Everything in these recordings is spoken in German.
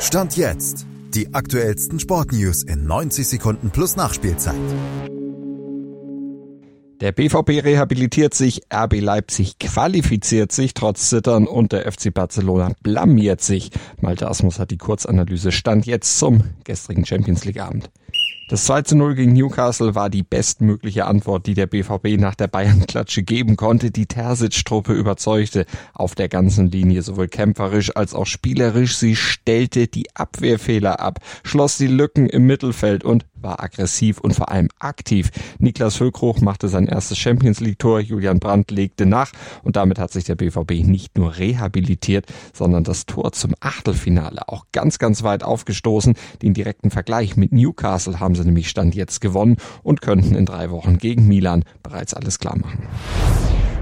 Stand jetzt. Die aktuellsten Sportnews in 90 Sekunden plus Nachspielzeit. Der BVB rehabilitiert sich, RB Leipzig qualifiziert sich trotz Zittern und der FC Barcelona blamiert sich. Malte Asmus hat die Kurzanalyse Stand jetzt zum gestrigen Champions League Abend. Das 2 zu 0 gegen Newcastle war die bestmögliche Antwort, die der BVB nach der Bayern-Klatsche geben konnte. Die Terzic-Truppe überzeugte auf der ganzen Linie, sowohl kämpferisch als auch spielerisch. Sie stellte die Abwehrfehler ab, schloss die Lücken im Mittelfeld und war aggressiv und vor allem aktiv. Niklas Füllkrug machte sein erstes Champions League Tor, Julian Brandt legte nach und damit hat sich der BVB nicht nur rehabilitiert, sondern das Tor zum Achtelfinale auch ganz, ganz weit aufgestoßen. Den direkten Vergleich mit Newcastle haben sie nämlich Stand jetzt gewonnen und könnten in drei Wochen gegen Milan bereits alles klar machen.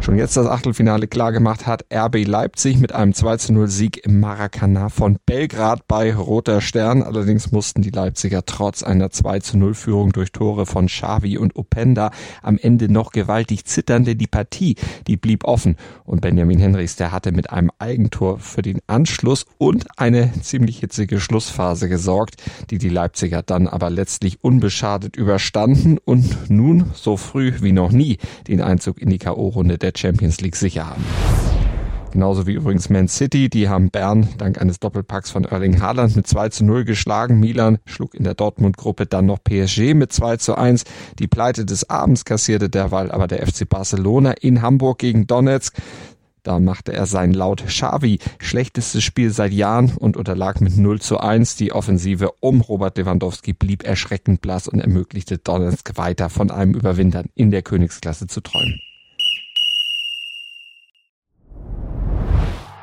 Schon jetzt das Achtelfinale klargemacht hat RB Leipzig mit einem 2 0 Sieg im Maracanã von Belgrad bei Roter Stern. Allerdings mussten die Leipziger trotz einer 2 0 Führung durch Tore von Xavi und Openda am Ende noch gewaltig zittern, denn die Partie, die blieb offen. Und Benjamin Henrichs, der hatte mit einem Eigentor für den Anschluss und eine ziemlich hitzige Schlussphase gesorgt, die die Leipziger dann aber letztlich unbeschadet überstanden und nun so früh wie noch nie den Einzug in die K.O.-Runde der Champions League sicher haben. Genauso wie übrigens Man City, die haben Bern dank eines Doppelpacks von Erling Haaland mit 2 zu 0 geschlagen. Milan schlug in der Dortmund-Gruppe dann noch PSG mit 2 zu 1. Die Pleite des Abends kassierte derweil aber der FC Barcelona in Hamburg gegen Donetsk. Da machte er sein laut Xavi schlechtestes Spiel seit Jahren und unterlag mit 0 zu 1. Die Offensive um Robert Lewandowski blieb erschreckend blass und ermöglichte Donetsk weiter von einem Überwintern in der Königsklasse zu träumen.